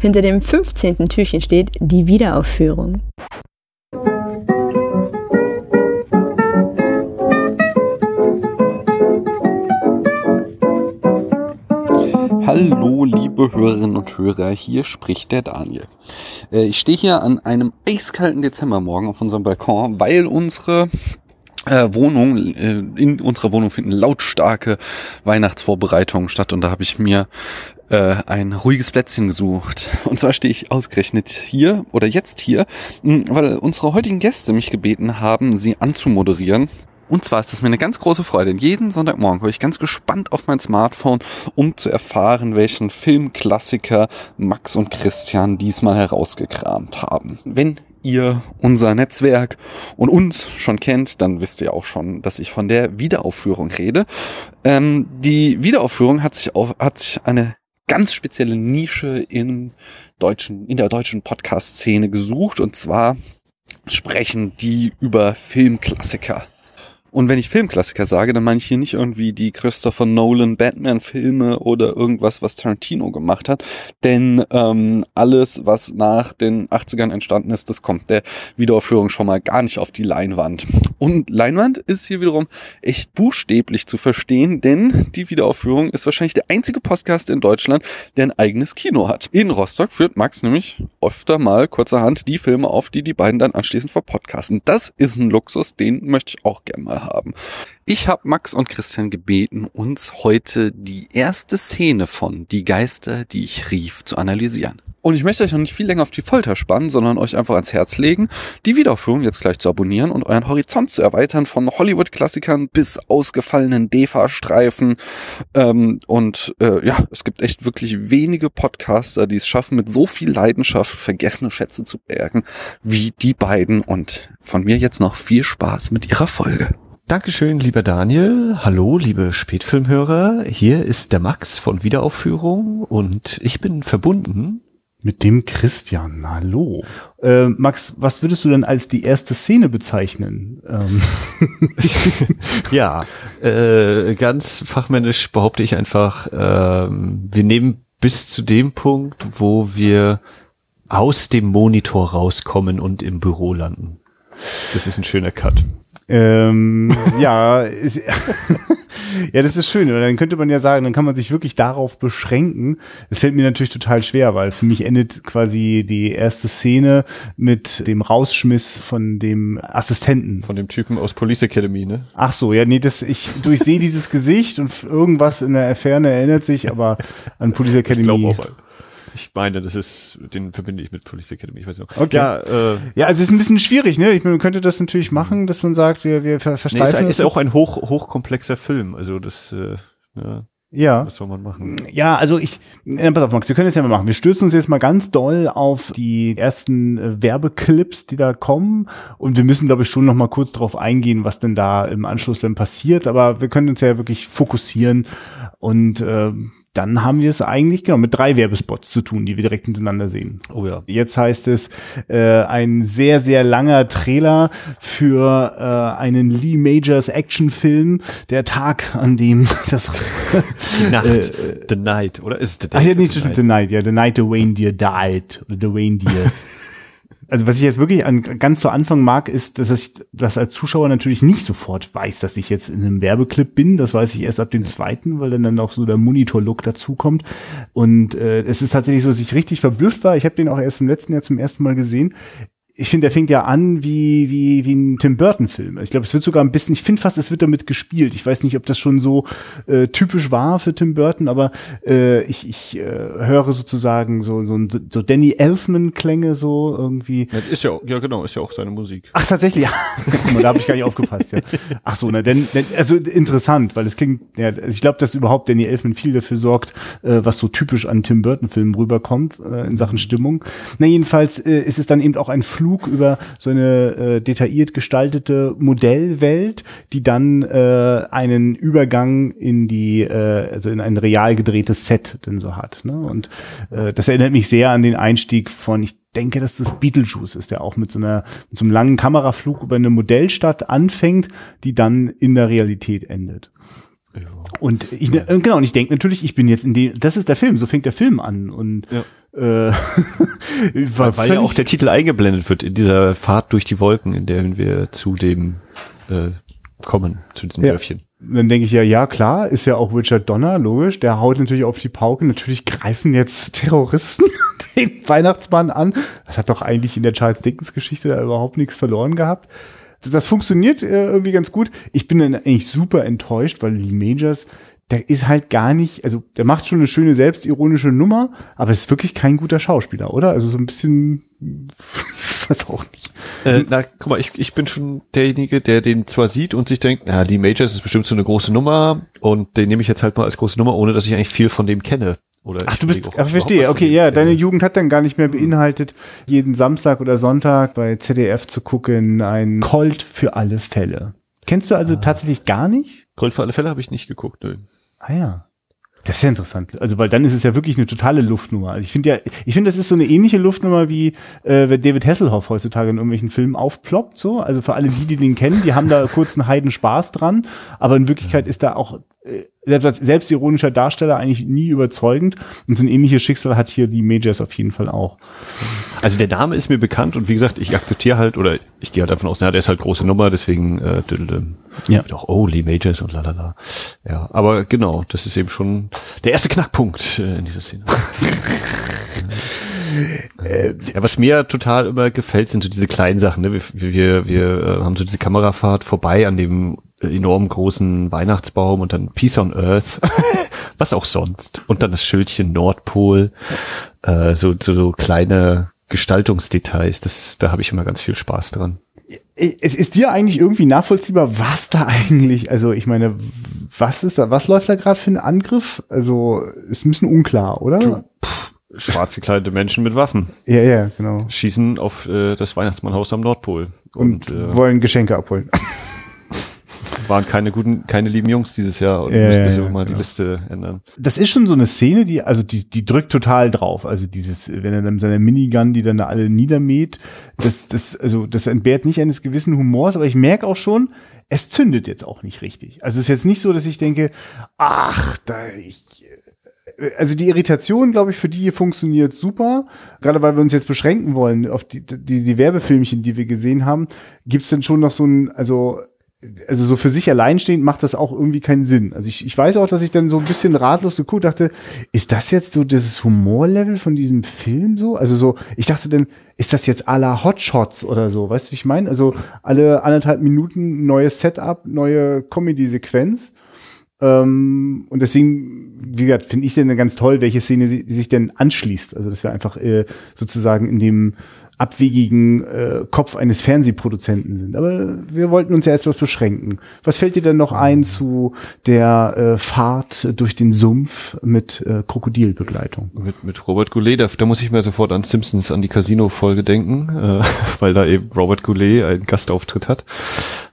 Hinter dem 15. Türchen steht die Wiederaufführung. Liebe Hörerinnen und Hörer, hier spricht der Daniel. Äh, ich stehe hier an einem eiskalten Dezembermorgen auf unserem Balkon, weil unsere äh, Wohnung, äh, in unserer Wohnung finden lautstarke Weihnachtsvorbereitungen statt und da habe ich mir ein ruhiges Plätzchen gesucht. Und zwar stehe ich ausgerechnet hier oder jetzt hier, weil unsere heutigen Gäste mich gebeten haben, sie anzumoderieren. Und zwar ist es mir eine ganz große Freude. Jeden Sonntagmorgen gucke ich ganz gespannt auf mein Smartphone, um zu erfahren, welchen Filmklassiker Max und Christian diesmal herausgekramt haben. Wenn ihr unser Netzwerk und uns schon kennt, dann wisst ihr auch schon, dass ich von der Wiederaufführung rede. Ähm, die Wiederaufführung hat sich, auf, hat sich eine ganz spezielle Nische in, deutschen, in der deutschen Podcast-Szene gesucht und zwar sprechen die über Filmklassiker. Und wenn ich Filmklassiker sage, dann meine ich hier nicht irgendwie die Christopher Nolan Batman-Filme oder irgendwas, was Tarantino gemacht hat. Denn ähm, alles, was nach den 80ern entstanden ist, das kommt der Wiederaufführung schon mal gar nicht auf die Leinwand. Und Leinwand ist hier wiederum echt buchstäblich zu verstehen, denn die Wiederaufführung ist wahrscheinlich der einzige Podcast in Deutschland, der ein eigenes Kino hat. In Rostock führt Max nämlich öfter mal kurzerhand die Filme auf, die die beiden dann anschließend verpodcasten. Das ist ein Luxus, den möchte ich auch gerne mal haben. Ich habe Max und Christian gebeten, uns heute die erste Szene von Die Geister, die ich rief, zu analysieren. Und ich möchte euch noch nicht viel länger auf die Folter spannen, sondern euch einfach ans Herz legen, die Wiederaufführung jetzt gleich zu abonnieren und euren Horizont zu erweitern von Hollywood-Klassikern bis ausgefallenen DEFA-Streifen. Ähm, und äh, ja, es gibt echt wirklich wenige Podcaster, die es schaffen, mit so viel Leidenschaft vergessene Schätze zu bergen wie die beiden. Und von mir jetzt noch viel Spaß mit ihrer Folge. Dankeschön, lieber Daniel. Hallo, liebe Spätfilmhörer. Hier ist der Max von Wiederaufführung und ich bin verbunden mit dem Christian. Hallo. Äh, Max, was würdest du denn als die erste Szene bezeichnen? Ähm. ja, äh, ganz fachmännisch behaupte ich einfach, äh, wir nehmen bis zu dem Punkt, wo wir aus dem Monitor rauskommen und im Büro landen. Das ist ein schöner Cut. Ähm, ja, ja, das ist schön. Dann könnte man ja sagen, dann kann man sich wirklich darauf beschränken. Es fällt mir natürlich total schwer, weil für mich endet quasi die erste Szene mit dem Rausschmiss von dem Assistenten. Von dem Typen aus Police Academy, ne? Ach so, ja, nee, das, ich durchsehe dieses Gesicht und irgendwas in der Ferne erinnert sich, aber an Police Academy. Ich glaube auch. Ich meine, das ist, den verbinde ich mit Police Academy. Ich weiß nicht. Okay. Ja, äh, ja, also es ist ein bisschen schwierig, ne? Ich meine, man könnte das natürlich machen, dass man sagt, wir, wir versteifen. Nee, ist, ist auch ein hoch, hochkomplexer Film. Also das, äh, ja. Ja. Was soll man machen? Ja, also ich, äh, pass auf, Max, wir können es ja mal machen. Wir stürzen uns jetzt mal ganz doll auf die ersten äh, Werbeclips, die da kommen. Und wir müssen, glaube ich, schon noch mal kurz darauf eingehen, was denn da im Anschluss dann passiert. Aber wir können uns ja wirklich fokussieren und äh, dann haben wir es eigentlich genau mit drei Werbespots zu tun, die wir direkt hintereinander sehen. Oh ja. Jetzt heißt es äh, ein sehr sehr langer Trailer für äh, einen Lee Majors Actionfilm, der Tag, an dem das die Nacht, äh, The Night, oder ist es The Ach ja, nicht the, the Night, ja, The Night the Wayne Deer died oder The Wayne Deers. Also was ich jetzt wirklich an, ganz zu Anfang mag, ist, dass ich das als Zuschauer natürlich nicht sofort weiß, dass ich jetzt in einem Werbeclip bin. Das weiß ich erst ab dem zweiten, weil dann dann auch so der Monitor-Look dazukommt. Und äh, es ist tatsächlich so, dass ich richtig verblüfft war. Ich habe den auch erst im letzten Jahr zum ersten Mal gesehen ich finde, der fängt ja an wie, wie, wie ein Tim Burton-Film. Ich glaube, es wird sogar ein bisschen, ich finde fast, es wird damit gespielt. Ich weiß nicht, ob das schon so äh, typisch war für Tim Burton, aber äh, ich, ich äh, höre sozusagen so, so, so Danny Elfman-Klänge so irgendwie. Ja, ist ja, ja, genau, ist ja auch seine Musik. Ach, tatsächlich, ja. Guck mal, da habe ich gar nicht aufgepasst, ja. Ach so, ne, denn, denn also interessant, weil es klingt, ja, also ich glaube, dass überhaupt Danny Elfman viel dafür sorgt, äh, was so typisch an Tim Burton-Filmen rüberkommt, äh, in Sachen Stimmung. Na, jedenfalls äh, ist es dann eben auch ein Flug Flug über so eine äh, detailliert gestaltete Modellwelt, die dann äh, einen Übergang in die, äh, also in ein real gedrehtes Set denn so hat. Ne? Und äh, das erinnert mich sehr an den Einstieg von, ich denke, dass das Beetlejuice ist, der auch mit so einer mit so einem langen Kameraflug über eine Modellstadt anfängt, die dann in der Realität endet. Ja. Und ich, genau, und ich denke natürlich, ich bin jetzt in dem, das ist der Film, so fängt der Film an. Und ja. Äh, weil, weil ja auch der Titel eingeblendet wird in dieser Fahrt durch die Wolken, in der wir zu dem äh, kommen, zu diesem ja. Dörfchen. Dann denke ich ja, ja klar, ist ja auch Richard Donner, logisch, der haut natürlich auf die Pauke. Natürlich greifen jetzt Terroristen den Weihnachtsmann an. Das hat doch eigentlich in der Charles Dickens Geschichte überhaupt nichts verloren gehabt das funktioniert äh, irgendwie ganz gut. Ich bin dann eigentlich super enttäuscht, weil Lee Majors, der ist halt gar nicht, also der macht schon eine schöne selbstironische Nummer, aber ist wirklich kein guter Schauspieler, oder? Also so ein bisschen, weiß auch nicht. Äh, na, guck mal, ich, ich bin schon derjenige, der den zwar sieht und sich denkt, na, Lee Majors ist bestimmt so eine große Nummer und den nehme ich jetzt halt mal als große Nummer, ohne dass ich eigentlich viel von dem kenne. Oder Ach, du bist, ach, verstehe, okay, ja, deine Jugend hat dann gar nicht mehr beinhaltet, jeden Samstag oder Sonntag bei ZDF zu gucken, ein Colt für alle Fälle. Kennst du also ah. tatsächlich gar nicht? Colt für alle Fälle habe ich nicht geguckt, nö. Ah ja. Das ist ja interessant. Also, weil dann ist es ja wirklich eine totale Luftnummer. Also ich finde ja, ich finde, das ist so eine ähnliche Luftnummer wie äh, wenn David Hasselhoff heutzutage in irgendwelchen Filmen aufploppt. So, also für alle die, die den kennen, die haben da kurz einen Heiden Spaß dran. Aber in Wirklichkeit ist da auch selbst als selbstironischer Darsteller eigentlich nie überzeugend. Und so ein ähnliches Schicksal hat hier die Majors auf jeden Fall auch. Also der Name ist mir bekannt und wie gesagt, ich akzeptiere halt oder ich gehe halt davon aus, na, der ist halt große Nummer, deswegen äh, ja. auch oh, Lee Majors und lalala. Ja, aber genau, das ist eben schon der erste Knackpunkt äh, in dieser Szene. Äh, ja, was mir total immer gefällt, sind so diese kleinen Sachen. Ne? Wir, wir, wir äh, haben so diese Kamerafahrt vorbei an dem enorm großen Weihnachtsbaum und dann Peace on Earth, was auch sonst. Und dann das Schildchen Nordpol, äh, so, so, so kleine Gestaltungsdetails, das, da habe ich immer ganz viel Spaß dran. Es ist dir eigentlich irgendwie nachvollziehbar, was da eigentlich, also ich meine, was ist da, was läuft da gerade für ein Angriff? Also ist ein bisschen unklar, oder? Pff, schwarz gekleidete Menschen mit Waffen. Ja, ja, genau. Schießen auf äh, das Weihnachtsmannhaus am Nordpol. Und, und äh, wollen Geschenke abholen waren keine guten, keine lieben Jungs dieses Jahr und ja, müssen ja, ja, mal genau. die Liste ändern. Das ist schon so eine Szene, die, also die, die drückt total drauf. Also dieses, wenn er dann seine Minigun, die dann da alle niedermäht, das, das, also das entbehrt nicht eines gewissen Humors, aber ich merke auch schon, es zündet jetzt auch nicht richtig. Also es ist jetzt nicht so, dass ich denke, ach, da, ich, also die Irritation, glaube ich, für die funktioniert super. Gerade weil wir uns jetzt beschränken wollen auf die, die, die Werbefilmchen, die wir gesehen haben, gibt es denn schon noch so ein, also also so für sich alleinstehend macht das auch irgendwie keinen Sinn. Also ich, ich weiß auch, dass ich dann so ein bisschen ratlos geguckt dachte, ist das jetzt so dieses Humorlevel von diesem Film so? Also so, ich dachte dann, ist das jetzt à la Hotshots oder so? Weißt du, wie ich meine? Also alle anderthalb Minuten neues Setup, neue Comedy-Sequenz. Ähm, und deswegen, wie gesagt, finde ich denn ganz toll, welche Szene sie, sich denn anschließt. Also dass wir einfach äh, sozusagen in dem abwegigen äh, Kopf eines Fernsehproduzenten sind. Aber wir wollten uns ja etwas beschränken. Was fällt dir denn noch ein zu der äh, Fahrt durch den Sumpf mit äh, Krokodilbegleitung? Mit, mit Robert Goulet, da, da muss ich mir sofort an Simpsons, an die Casino-Folge denken, äh, weil da eben Robert Goulet einen Gastauftritt hat.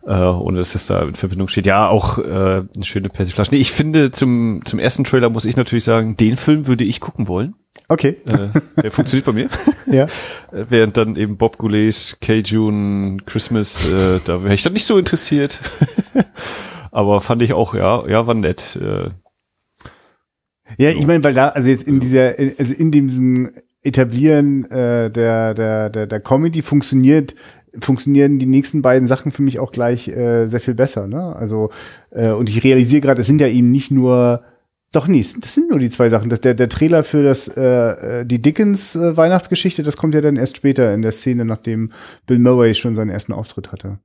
Äh, ohne dass es da in Verbindung steht. Ja, auch äh, eine schöne Persiflage. Nee, ich finde, zum, zum ersten Trailer muss ich natürlich sagen, den Film würde ich gucken wollen. Okay. Äh, der funktioniert bei mir. Ja. Äh, während dann eben Bob Goulets K-June Christmas, äh, da wäre ich dann nicht so interessiert. Aber fand ich auch, ja, ja, war nett. Äh, ja, ich meine, weil da, also jetzt in dieser, also in diesem Etablieren äh, der, der, der, der Comedy funktioniert funktionieren die nächsten beiden Sachen für mich auch gleich äh, sehr viel besser. Ne? Also äh, und ich realisiere gerade, es sind ja eben nicht nur doch nie, das sind nur die zwei Sachen. Das, der, der Trailer für das äh, äh, die Dickens äh, Weihnachtsgeschichte, das kommt ja dann erst später in der Szene, nachdem Bill Murray schon seinen ersten Auftritt hatte.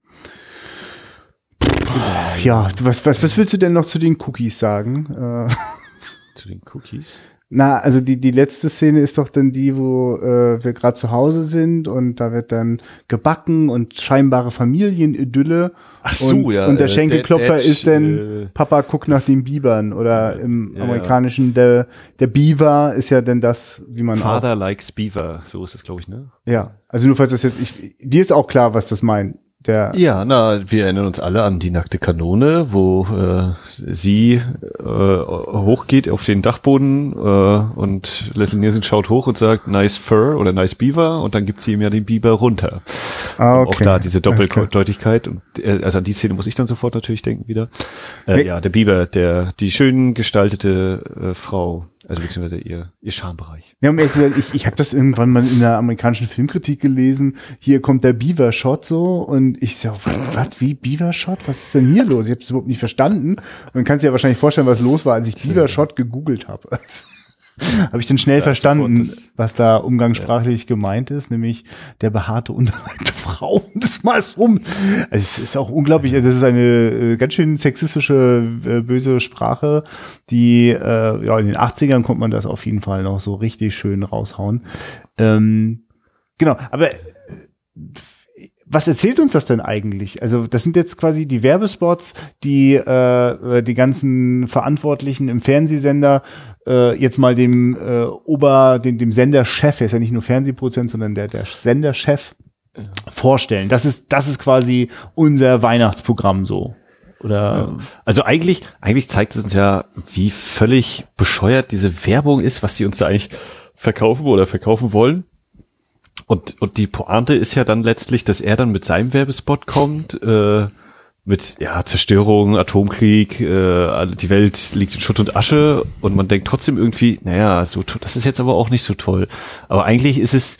Ja, was, was, was willst du denn noch zu den Cookies sagen? Zu den Cookies? Na, also die, die letzte Szene ist doch dann die, wo äh, wir gerade zu Hause sind und da wird dann gebacken und scheinbare Familienidylle. Ach so, und, ja, Und der äh, Schenkelklopfer Dad- ist dann, äh, Papa guckt nach den Bibern oder im Ja, amerikanischen, der, der Beaver ist ja dann das, wie man auch, Father likes Beaver, so ist es, glaube ich, ne? Ja, also nur falls das jetzt, ich, dir ist auch klar, was das meint. Der, Ja, na, wir erinnern uns alle an die nackte Kanone, wo äh, sie äh, hochgeht auf den Dachboden äh, und Leslie Nielsen schaut hoch und sagt nice fur oder nice beaver und dann gibt sie ihm ja den Biber runter. ah, Auch da diese. Doppeldeutigkeit und äh, also an die Szene muss ich dann sofort natürlich denken wieder. Äh, Hey. Ja, der Biber, der die schön gestaltete äh, Frau, also beziehungsweise ihr ihr Schambereich. Ja, um ehrlich zu sein, ich, ich habe das irgendwann mal in der amerikanischen Filmkritik gelesen. Hier kommt der Beaver-Shot so und ich so, was, wie Beaver-Shot? Was ist denn hier los? Ich habe es überhaupt nicht verstanden. Und man kann sich ja wahrscheinlich vorstellen, was los war, als ich Beaver-Shot gegoogelt habe. habe ich dann schnell Ja, verstanden, was da umgangssprachlich gemeint ist, nämlich der behaarte Unterleib der Frau. Das mal so. Also es ist auch unglaublich, also das ist eine äh, ganz schön sexistische, äh, böse Sprache, die, äh, ja, in den 80ern konnte man das auf jeden Fall noch so richtig schön raushauen. Ähm, genau, aber was erzählt uns das denn eigentlich? Also das sind jetzt quasi die Werbespots, die äh, die ganzen Verantwortlichen im Fernsehsender äh, jetzt mal dem äh, Ober, dem, dem Senderchef, er ist ja nicht nur Fernsehproduzent, sondern der, der Senderchef vorstellen. Das ist, das ist quasi unser Weihnachtsprogramm so. Oder Also eigentlich, eigentlich zeigt es uns ja, wie völlig bescheuert diese Werbung ist, was sie uns da eigentlich verkaufen oder verkaufen wollen. Und, und die Pointe ist ja dann letztlich, dass er dann mit seinem Werbespot kommt, äh, mit ja, Zerstörung, Atomkrieg, äh, die Welt liegt in Schutt und Asche und man denkt trotzdem irgendwie, naja, so, das ist jetzt aber auch nicht so toll. Aber eigentlich ist es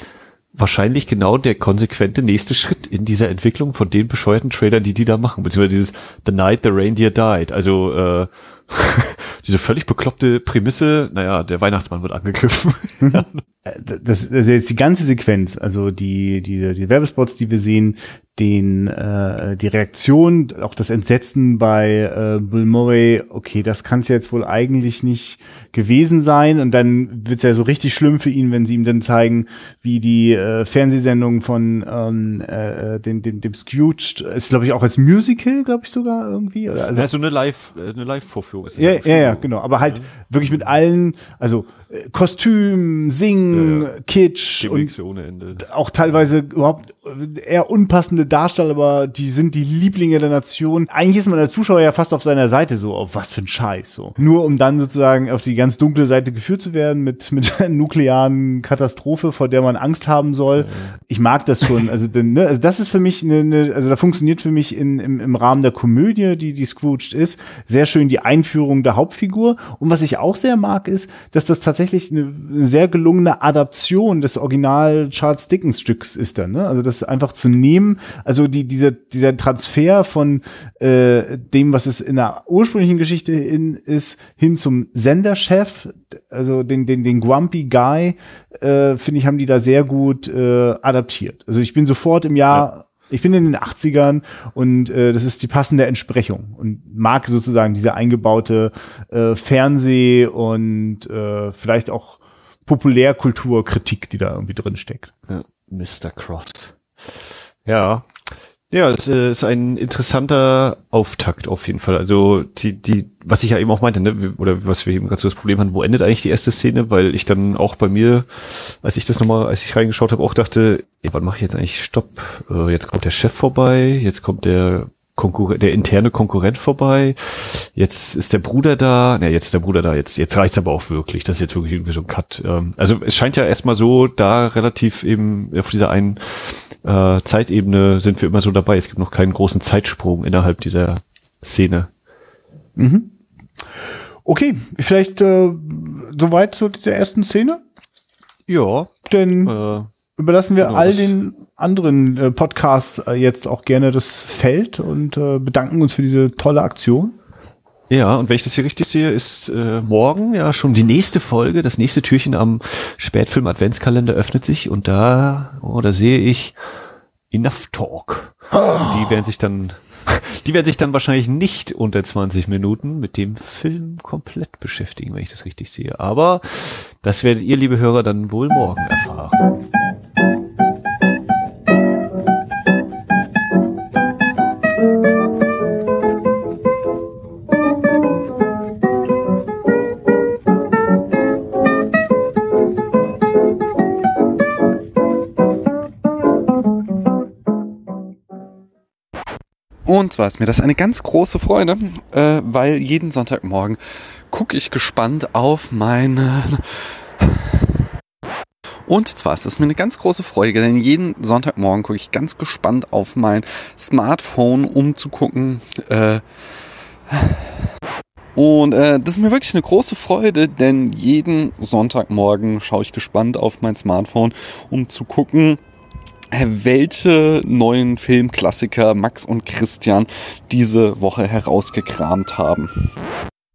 wahrscheinlich genau der konsequente nächste Schritt in dieser Entwicklung von den bescheuerten Trailern, die die da machen, beziehungsweise dieses The Night the Reindeer Died. Also äh, diese völlig bekloppte Prämisse, naja, der Weihnachtsmann wird angegriffen. äh, das, das ist jetzt die ganze Sequenz, also die, die, die Werbespots, die wir sehen, den, äh, die Reaktion, auch das Entsetzen bei äh, Bill Murray, okay, das kann es jetzt wohl eigentlich nicht gewesen sein. Und dann wird es ja so richtig schlimm für ihn, wenn sie ihm dann zeigen, wie die äh, Fernsehsendung von ähm, äh, dem, dem, dem Scrooge, ist glaube ich auch als Musical, glaube ich sogar irgendwie. Oder, also, Also so eine Live, äh, eine Live-Vorführung ist ja, ja, ja, genau. Aber halt wirklich mit allen, also äh, Kostüm, Singen, Ja, ja. Kitsch und Gimmicks ohne Ende. auch teilweise überhaupt äh, eher unpassende Darsteller, aber die sind die Lieblinge der Nation. Eigentlich ist man als Zuschauer ja fast auf seiner Seite so, auf was für ein Scheiß so. Nur um dann sozusagen auf die ganz dunkle Seite geführt zu werden mit mit einer nuklearen Katastrophe, vor der man Angst haben soll. Ich mag das schon. Also, denn, ne, also das ist für mich eine, eine also da funktioniert für mich in, im, im Rahmen der Komödie, die die Scrooged ist, sehr schön die Einführung der Hauptfigur. Und was ich auch sehr mag, ist, dass das tatsächlich eine, eine sehr gelungene Adaption des Original Charles Dickens Stücks ist dann. Ne? Also das einfach zu nehmen, also die, dieser, dieser Transfer von äh, dem, was es in der ursprünglichen Geschichte in, ist, hin zum Senderchef, also den, den, den Grumpy Guy, äh, finde ich, haben die da sehr gut äh, adaptiert. Also ich bin sofort im Jahr ich bin in den 80ern und äh, das ist die passende Entsprechung und mag sozusagen diese eingebaute äh, Fernseh- und äh, vielleicht auch Populärkulturkritik, die da irgendwie drin steckt. Ja, Mr. Crot. Ja. Ja, es äh, ist ein interessanter Auftakt auf jeden Fall. Also die, die, was ich ja eben auch meinte, ne, oder was wir eben gerade so das Problem hatten, wo endet eigentlich die erste Szene? Weil ich dann auch bei mir, als ich das nochmal, als ich reingeschaut habe, auch dachte, ey, wann mache ich jetzt eigentlich Stopp? Äh, jetzt kommt der Chef vorbei, jetzt kommt der Konkurrent, der interne Konkurrent vorbei. Jetzt ist der Bruder da. Ne, jetzt ist der Bruder da. Jetzt, jetzt reicht's aber auch wirklich. Das ist jetzt wirklich irgendwie so ein Cut. Ähm, also es scheint ja erstmal so, da relativ eben auf dieser einen äh, Zeitebene sind wir immer so dabei. Es gibt noch keinen großen Zeitsprung innerhalb dieser Szene. Okay, vielleicht äh, soweit zu dieser ersten Szene. Ja. Denn Äh, überlassen wir genau, all den anderen äh, Podcasts äh, jetzt auch gerne das Feld und äh, bedanken uns für diese tolle Aktion. Ja, und wenn ich das hier richtig sehe, ist äh, morgen ja schon die nächste Folge, das nächste Türchen am Spätfilm Adventskalender öffnet sich und da, oh, da sehe ich Enough Talk. Und die werden sich dann, Die werden sich dann wahrscheinlich nicht unter 20 Minuten mit dem Film komplett beschäftigen, wenn ich das richtig sehe. Aber das werdet ihr, liebe Hörer, dann wohl morgen erfahren. Zwar ist mir das eine ganz große Freude, äh, weil jeden Sonntagmorgen gucke ich gespannt auf meine... Und zwar ist es mir eine ganz große Freude, denn jeden Sonntagmorgen gucke ich ganz gespannt auf mein Smartphone, um zu gucken. Äh, und äh, das ist mir wirklich eine große Freude, denn jeden Sonntagmorgen schaue ich gespannt auf mein Smartphone, um zu gucken, welche neuen Filmklassiker Max und Christian diese Woche herausgekramt haben.